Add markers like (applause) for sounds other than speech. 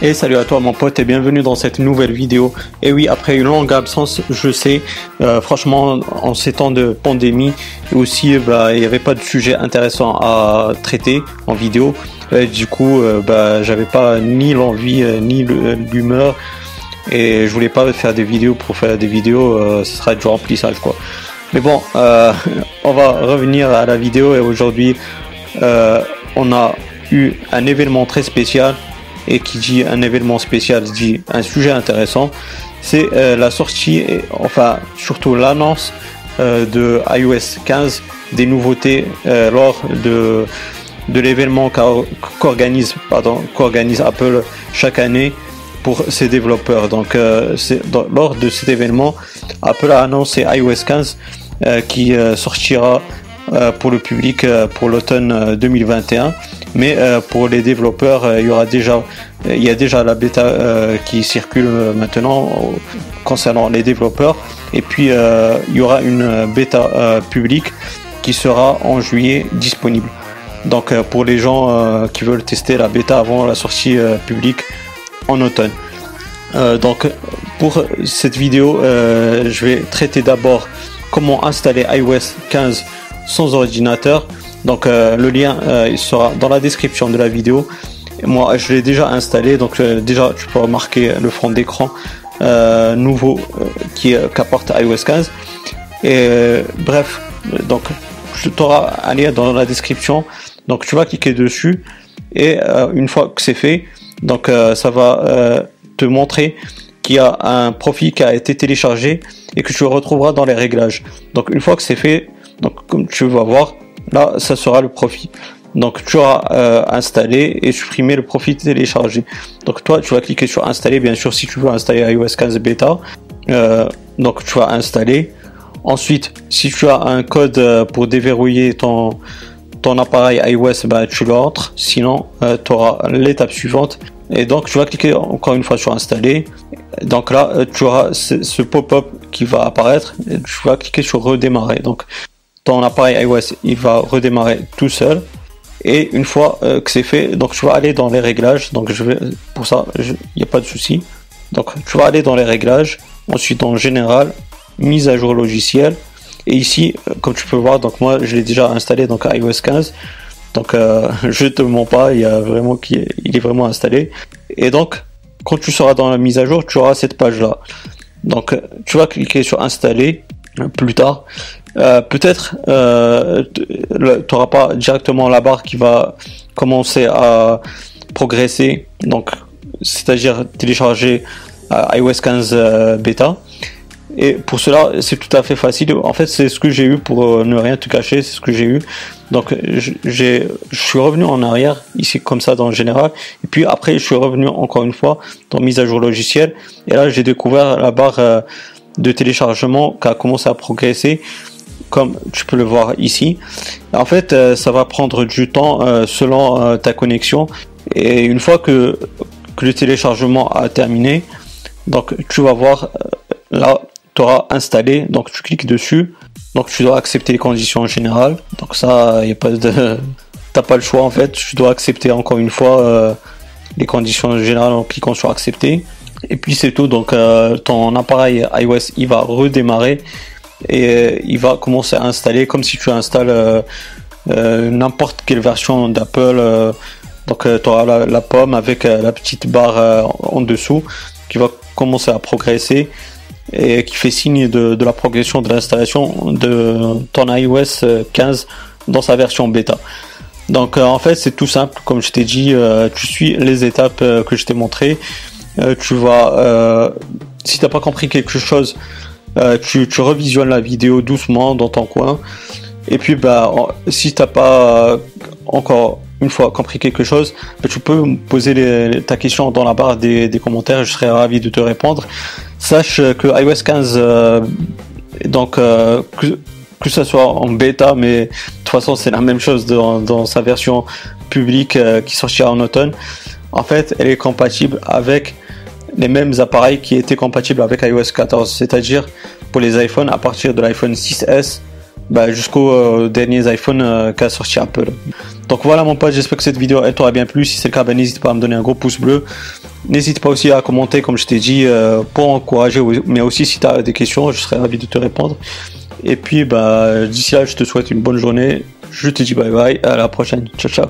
Et salut à toi mon pote et bienvenue dans cette nouvelle vidéo. Et oui, après une longue absence, je sais, euh, franchement, en ces temps de pandémie, aussi, bah, il n'y avait pas de sujet intéressant à traiter en vidéo. du coup, euh, bah, j'avais pas ni l'envie euh, ni l'humeur et je voulais pas faire des vidéos pour faire des vidéos, ce sera du remplissage quoi. Mais bon, (laughs) on va revenir à la vidéo et aujourd'hui, on a eu un événement très spécial et qui dit un événement spécial dit un sujet intéressant, c'est euh, la sortie, enfin surtout l'annonce euh, de iOS 15, des nouveautés euh, lors de, de l'événement qu'organise qu'organise Apple chaque année pour ses développeurs. Donc lors de cet événement, Apple a annoncé iOS 15 qui sortira pour le public pour l'automne 2021 mais euh, pour les développeurs, euh, il y aura déjà, il y a déjà la bêta euh, qui circule maintenant concernant les développeurs, et puis il y aura une bêta publique qui sera en juillet disponible. Donc pour les gens qui veulent tester la bêta avant la sortie publique en automne. donc pour cette vidéo, je vais traiter d'abord comment installer iOS 15 sans ordinateur donc euh, le lien euh, il sera dans la description de la vidéo. moi je l'ai déjà installé, donc euh, déjà tu peux remarquer le fond d'écran nouveau qui qu'apporte iOS 15. Et bref, donc tu auras un lien dans la description. Donc tu vas cliquer dessus et une fois que c'est fait, donc ça va te montrer qu'il y a un profil qui a été téléchargé et que tu retrouveras dans les réglages. Donc une fois que c'est fait, donc comme tu vas voir, là ça sera le profit. Donc tu auras euh, installé et supprimé le profil téléchargé. Donc toi tu vas cliquer sur installer. Bien sûr si tu veux installer iOS 15 bêta euh, donc tu vas installer. Ensuite si tu as un code euh, pour déverrouiller ton ton appareil iOS bah, tu l'entres. Sinon tu auras l'étape suivante. Et donc tu vas cliquer encore une fois sur installer. Donc là tu auras ce, pop-up qui va apparaître. Et tu vas cliquer sur redémarrer. Donc appareil iOS il va redémarrer tout seul. Et une fois euh, que c'est fait donc tu vas aller dans les réglages. Donc je vais pour ça il n'y a pas de souci. Donc tu vas aller dans les réglages. Ensuite en général mise à jour logiciel et ici euh, comme tu peux voir donc moi je l'ai déjà installé donc iOS 15 donc euh, (laughs) je te mens pas il y a vraiment qui il est vraiment installé. Et donc quand tu seras dans la mise à jour tu auras cette page là donc tu vas cliquer sur installer plus tard euh, peut-être euh, tu n'auras pas directement la barre qui va commencer à progresser, donc c'est-à-dire télécharger euh, iOS 15 bêta. Et pour cela, c'est tout à fait facile. En fait, c'est ce que j'ai eu pour ne rien te cacher, c'est ce que j'ai eu. Donc, j'ai, je suis revenu en arrière, ici comme ça dans le général. Et puis après, je suis revenu encore une fois dans mise à jour logiciel. Et là, j'ai découvert la barre de téléchargement qui a commencé à progresser comme tu peux le voir ici. En fait, euh, ça va prendre du temps euh, selon euh, ta connexion. Et une fois que, le téléchargement a terminé, donc tu vas voir là, tu auras installé. Donc tu cliques dessus. Donc tu dois accepter les conditions générales. Donc ça, il a pas de, (laughs) t'as pas le choix en fait. Tu dois accepter encore une fois les conditions générales en cliquant sur accepter. Et puis c'est tout. Donc ton appareil iOS il va redémarrer et euh, il va commencer à installer comme si tu installes euh, euh, n'importe quelle version d'Apple. donc tu auras la, pomme avec la petite barre en dessous qui va commencer à progresser et qui fait signe de, la progression de l'installation de ton iOS 15 dans sa version bêta. Donc en fait c'est tout simple, comme je t'ai dit, tu suis les étapes que je t'ai montré. tu vas, si t'as pas compris quelque chose, euh, tu, revisionnes la vidéo doucement dans ton coin. Et puis, bah, si t'as pas euh, encore une fois compris quelque chose, bah, tu peux poser ta question dans la barre des, commentaires. Je serai ravi de te répondre. Sache que iOS 15, euh, donc que, que ce soit en bêta, mais de toute façon c'est la même chose dans sa version publique qui sortira en automne. En fait, elle est compatible avec les mêmes appareils qui étaient compatibles avec iOS 14, c'est-à-dire pour les iPhones à partir de l'iPhone 6S bah, jusqu'aux euh, derniers iPhones euh, qu'a sorti Apple. Donc voilà mon pote, j'espère que cette vidéo elle t'aura bien plu. Si c'est le cas, bah, n'hésite pas à me donner un gros pouce bleu. N'hésite pas aussi à commenter, comme je t'ai dit, euh, pour encourager, mais aussi si tu as des questions, je serais ravi de te répondre. Et puis, bah, d'ici là, je te souhaite une bonne journée. Je te dis bye bye, à la prochaine. Ciao, ciao.